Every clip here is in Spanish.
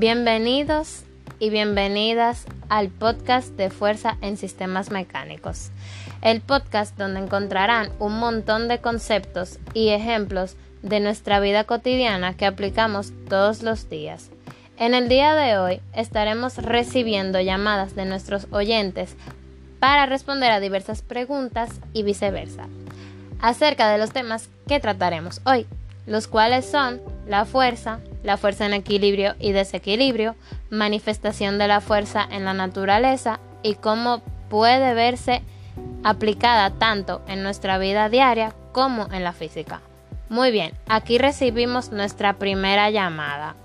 Bienvenidos y bienvenidas al podcast de Fuerza en Sistemas Mecánicos, el podcast donde encontrarán un montón de conceptos y ejemplos de nuestra vida cotidiana que aplicamos todos los días. En el día de hoy estaremos recibiendo llamadas de nuestros oyentes para responder a diversas preguntas y viceversa, acerca de los temas que trataremos hoy, los cuales son la fuerza, la fuerza en equilibrio y desequilibrio, manifestación de la fuerza en la naturaleza y cómo puede verse aplicada tanto en nuestra vida diaria como en la física. Muy bien, aquí recibimos nuestra primera llamada.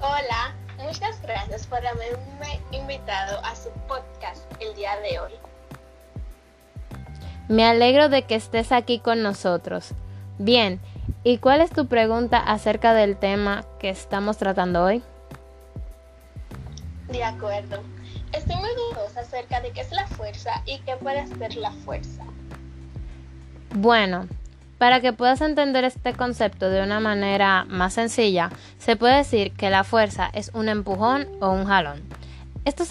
Hola, muchas gracias por haberme invitado a de hoy. Me alegro de que estés aquí con nosotros. Bien, ¿y cuál es tu pregunta acerca del tema que estamos tratando hoy? De acuerdo. Estoy muy dudosa acerca de qué es la fuerza y qué puede ser la fuerza. Bueno, para que puedas entender este concepto de una manera más sencilla, se puede decir que la fuerza es un empujón o un jalón. Estos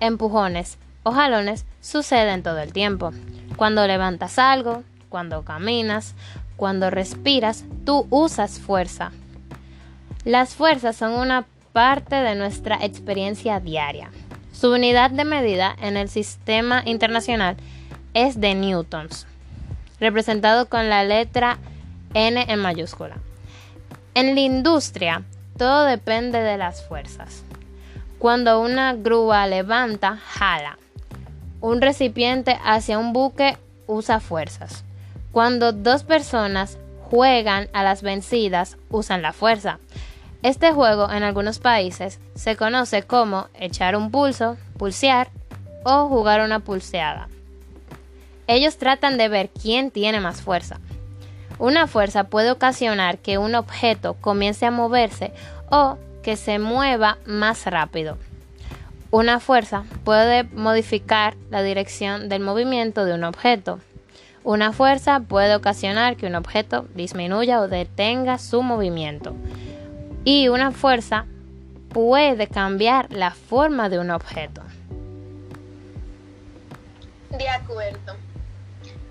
empujones o jalones suceden todo el tiempo. Cuando levantas algo, cuando caminas, cuando respiras, tú usas fuerza. Las fuerzas son una parte de nuestra experiencia diaria. Su unidad de medida en el sistema internacional es de newtons representado con la letra N en mayúscula. En la industria, todo depende de las fuerzas. Cuando una grúa levanta, jala. Un recipiente hacia un buque usa fuerzas. Cuando dos personas juegan a las vencidas, usan la fuerza. Este juego en algunos países se conoce como echar un pulso, pulsear o jugar una pulseada. Ellos tratan de ver quién tiene más fuerza. Una fuerza puede ocasionar que un objeto comience a moverse o que se mueva más rápido. Una fuerza puede modificar la dirección del movimiento de un objeto. Una fuerza puede ocasionar que un objeto disminuya o detenga su movimiento. Y una fuerza puede cambiar la forma de un objeto. De acuerdo.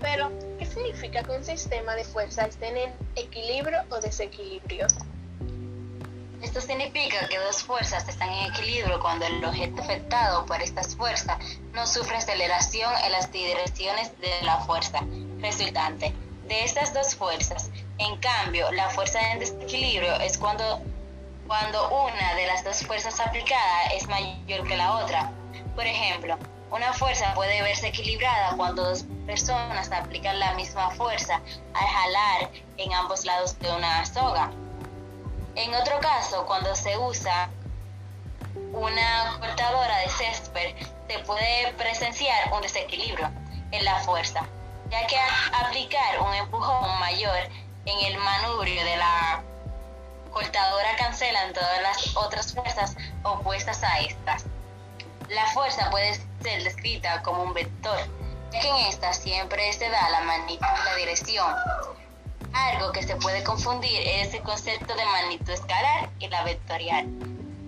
Pero, ¿qué significa que un sistema de fuerza esté en equilibrio o desequilibrio? Esto significa que dos fuerzas están en equilibrio cuando el objeto afectado por estas fuerzas no sufre aceleración en las direcciones de la fuerza resultante de estas dos fuerzas. En cambio, la fuerza en desequilibrio es cuando, cuando una de las dos fuerzas aplicadas es mayor que la otra. Por ejemplo, una fuerza puede verse equilibrada cuando dos personas aplican la misma fuerza al jalar en ambos lados de una soga. En otro caso, cuando se usa una cortadora de césped, se puede presenciar un desequilibrio en la fuerza, ya que al aplicar un empujón mayor en el manubrio de la cortadora cancelan todas las otras fuerzas opuestas a estas. La fuerza puede ser descrita como un vector, ya que en esta siempre se da la la dirección. Algo que se puede confundir es el concepto de magnitud escalar y la vectorial,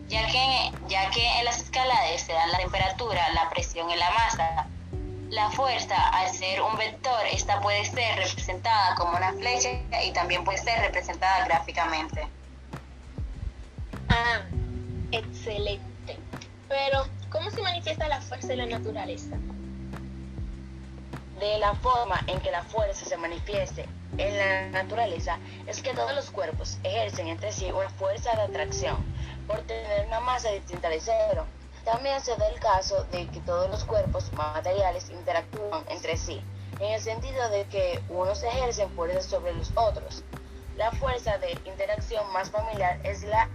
ya que, ya que en las escalares se dan la temperatura, la presión y la masa. La fuerza, al ser un vector, esta puede ser representada como una flecha y también puede ser representada gráficamente. Ah, excelente. Pero, ¿Cómo se manifiesta la fuerza de la naturaleza? De la forma en que la fuerza se manifieste en la naturaleza es que todos los cuerpos ejercen entre sí una fuerza de atracción por tener una masa distinta de cero. También se da el caso de que todos los cuerpos materiales interactúan entre sí, en el sentido de que unos ejercen fuerza sobre los otros. La fuerza de interacción más familiar es la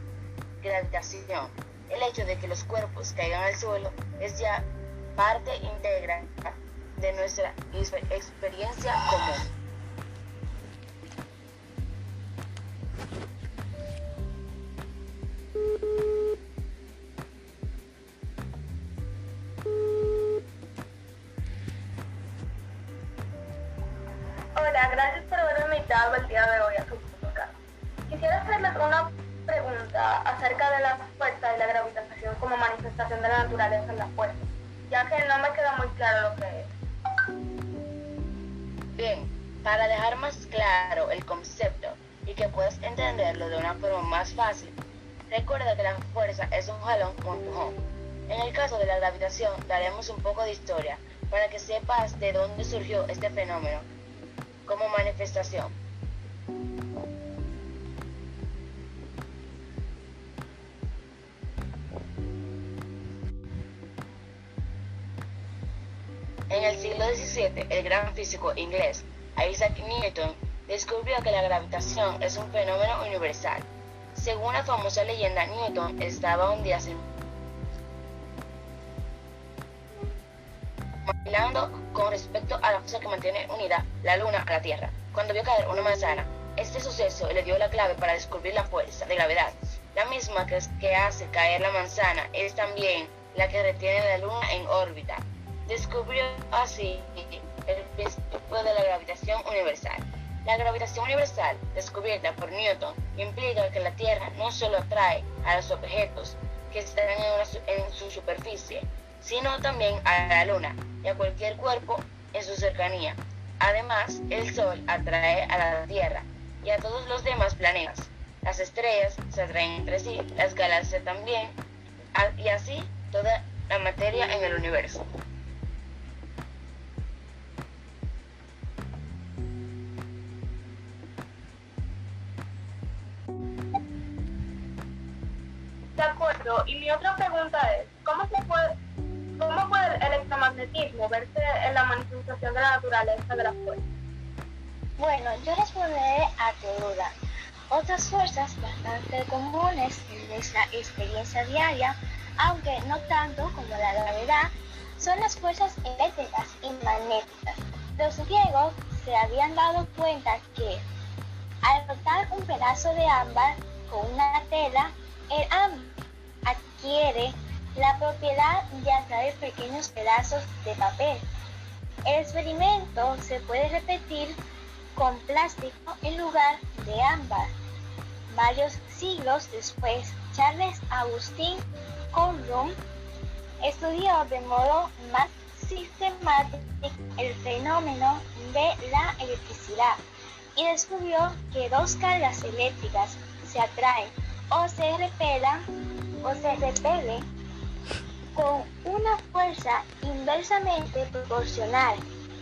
gravitación el hecho de que los cuerpos caigan al suelo es ya parte íntegra de nuestra experiencia común. Gracias por haberme invitado el día de hoy a su podcast. Quisiera hacerles una pregunta acerca de la fuerza y la gravitación como manifestación de la naturaleza en la fuerza, ya que no me queda muy claro lo que es. Bien, para dejar más claro el concepto y que puedas entenderlo de una forma más fácil, recuerda que la fuerza es un jalón o empujón. En el caso de la gravitación, daremos un poco de historia para que sepas de dónde surgió este fenómeno como manifestación. En el siglo XVII, el gran físico inglés Isaac Newton descubrió que la gravitación es un fenómeno universal. Según la famosa leyenda, Newton estaba un día con respecto a la fuerza que mantiene unida la luna a la Tierra. Cuando vio caer una manzana, este suceso le dio la clave para descubrir la fuerza de gravedad. La misma que, hace caer la manzana es también la que retiene la luna en órbita. Descubrió así el principio de la gravitación universal. La gravitación universal, descubierta por Newton, implica que la Tierra no solo atrae a los objetos que están en, su superficie, sino también a la Luna y a cualquier cuerpo en su cercanía. Además, el Sol atrae a la Tierra y a todos los demás planetas. Las estrellas se atraen entre sí, las galaxias también, y así toda la materia en el universo. De acuerdo, y mi otra pregunta es, ¿cómo se puede, en la manifestación de la naturaleza de la fuerza? Bueno, yo responderé a tu duda. Otras fuerzas bastante comunes en nuestra experiencia diaria, aunque no tanto como la gravedad, son las fuerzas eléctricas y magnéticas. Los griegos se habían dado cuenta que al cortar un pedazo de ámbar con una tela, el ámbar adquiere la propiedad de atraer pequeños pedazos de papel. El experimento se puede repetir con plástico en lugar de ámbar. Varios siglos después, Charles Agustín Coulomb estudió de modo más sistemático el fenómeno de la electricidad y descubrió que dos cargas eléctricas se atraen o se repelan o se repele con una fuerza inversamente proporcional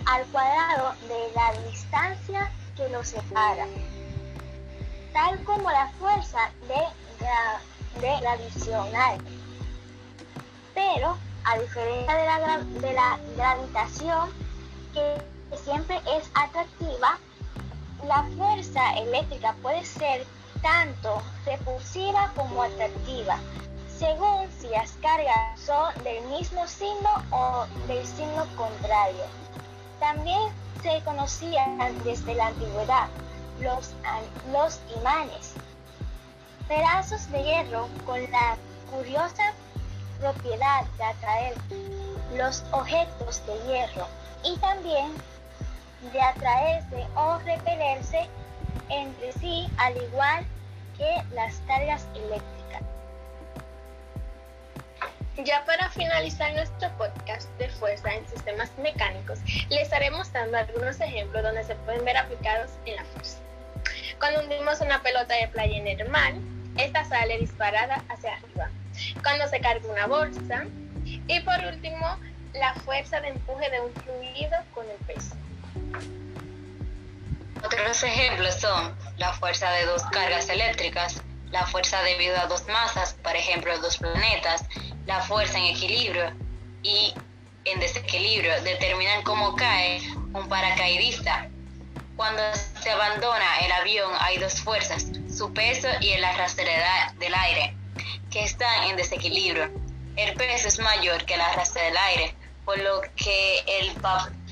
al cuadrado de la distancia que los separa, tal como la fuerza de, de gravitacional. Pero, a diferencia de la, de la gravitación, que siempre es atractiva, la fuerza eléctrica puede ser tanto repulsiva como atractiva, según si las cargas son del mismo signo o del signo contrario. También se conocían desde la antigüedad los, los imanes, pedazos de hierro con la curiosa propiedad de atraer los objetos de hierro y también de atraerse o repelerse entre sí al igual que las cargas eléctricas. Ya para finalizar nuestro podcast de fuerza en sistemas mecánicos, les estaremos dando algunos ejemplos donde se pueden ver aplicados en la fuerza. Cuando hundimos una pelota de playa en el mar, esta sale disparada hacia arriba. Cuando se carga una bolsa. Y por último, la fuerza de empuje de un fluido con el peso. Otros ejemplos son la fuerza de dos cargas eléctricas, la fuerza debido a dos masas, por ejemplo dos planetas, la fuerza en equilibrio y en desequilibrio determinan cómo cae un paracaidista. Cuando se abandona el avión hay dos fuerzas, su peso y el arrastre del aire, que están en desequilibrio. El peso es mayor que el arrastre del aire, por lo que el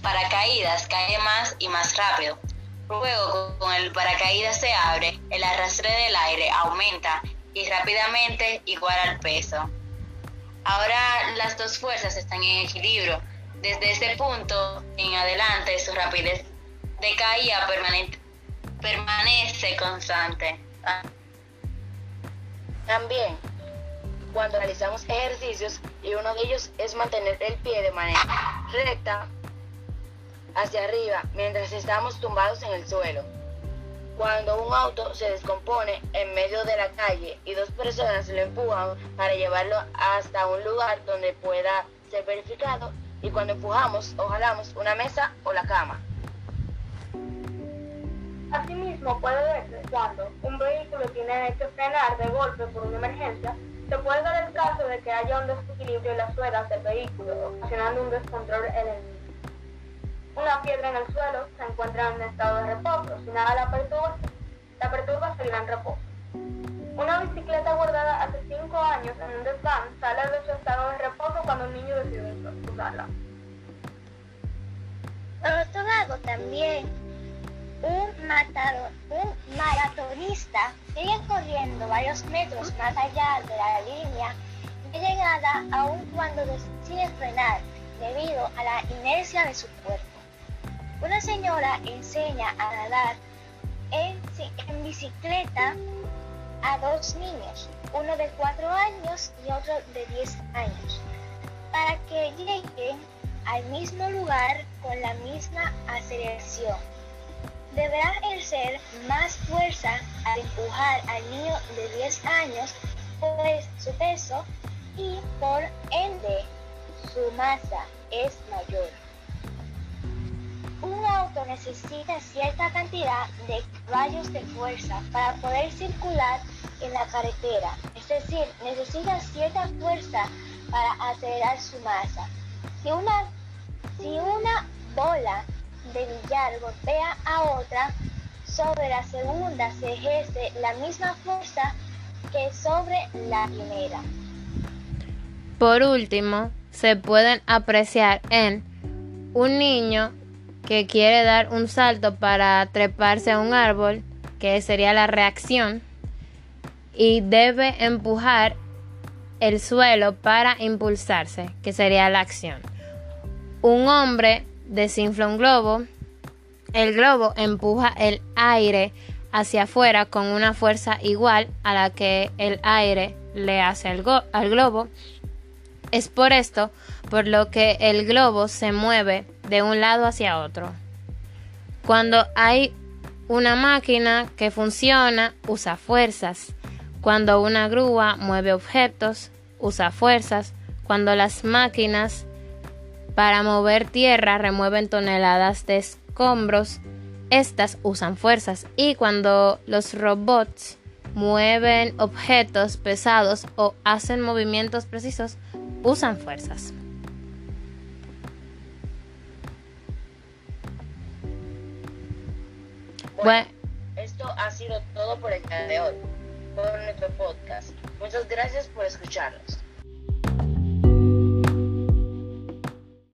paracaídas cae más y más rápido. Luego, con el paracaídas se abre, el arrastre del aire aumenta y rápidamente igual al peso. Ahora las dos fuerzas están en equilibrio. Desde ese punto en adelante su rapidez de caída permanece constante. También cuando realizamos ejercicios y uno de ellos es mantener el pie de manera recta hacia arriba mientras estamos tumbados en el suelo. Cuando un auto se descompone en medio de la calle y dos personas lo empujan para llevarlo hasta un lugar donde pueda ser verificado y cuando empujamos o jalamos una mesa o la cama. Asimismo, puede verse cuando un vehículo tiene que frenar de golpe por una emergencia, se puede dar el caso de que haya un desequilibrio en las ruedas del vehículo, ocasionando un descontrol en el. Una piedra en el suelo se encuentra en estado de reposo, si nada la perturba, la perturba seguirá en reposo. Una bicicleta guardada hace 5 años en un desván sale de su estado de reposo cuando un niño decide usarla. Otro lado, también un, matador, maratonista sigue corriendo varios metros más allá de la línea de llegada aun cuando decide frenar debido a la inercia de su cuerpo. Una señora enseña a nadar en, en bicicleta a dos niños, uno de 4 años y otro de 10 años, para que lleguen al mismo lugar con la misma aceleración deberá ejercer más fuerza al empujar al niño de 10 años por su peso y por ende su masa es mayor. Necesita cierta cantidad de caballos de fuerza para poder circular en la carretera, es decir, necesita cierta fuerza para acelerar su masa. Si una, si una bola de billar golpea a otra, sobre la segunda se ejerce la misma fuerza que sobre la primera. Por último, se pueden apreciar en un niño que quiere dar un salto para treparse a un árbol, que sería la reacción, y debe empujar el suelo para impulsarse, que sería la acción. Un hombre desinfla un globo, el globo empuja el aire hacia afuera con una fuerza igual a la que el aire le hace al, al globo. Es por esto por lo que el globo se mueve de un lado hacia otro. Cuando hay una máquina que funciona, usa fuerzas. Cuando una grúa mueve objetos, usa fuerzas. Cuando las máquinas para mover tierra remueven toneladas de escombros. Estas usan fuerzas y cuando los robots mueven objetos pesados o hacen movimientos precisos, usan fuerzas. Bueno, esto ha sido todo por el día de hoy, por nuestro podcast. Muchas gracias por escucharnos.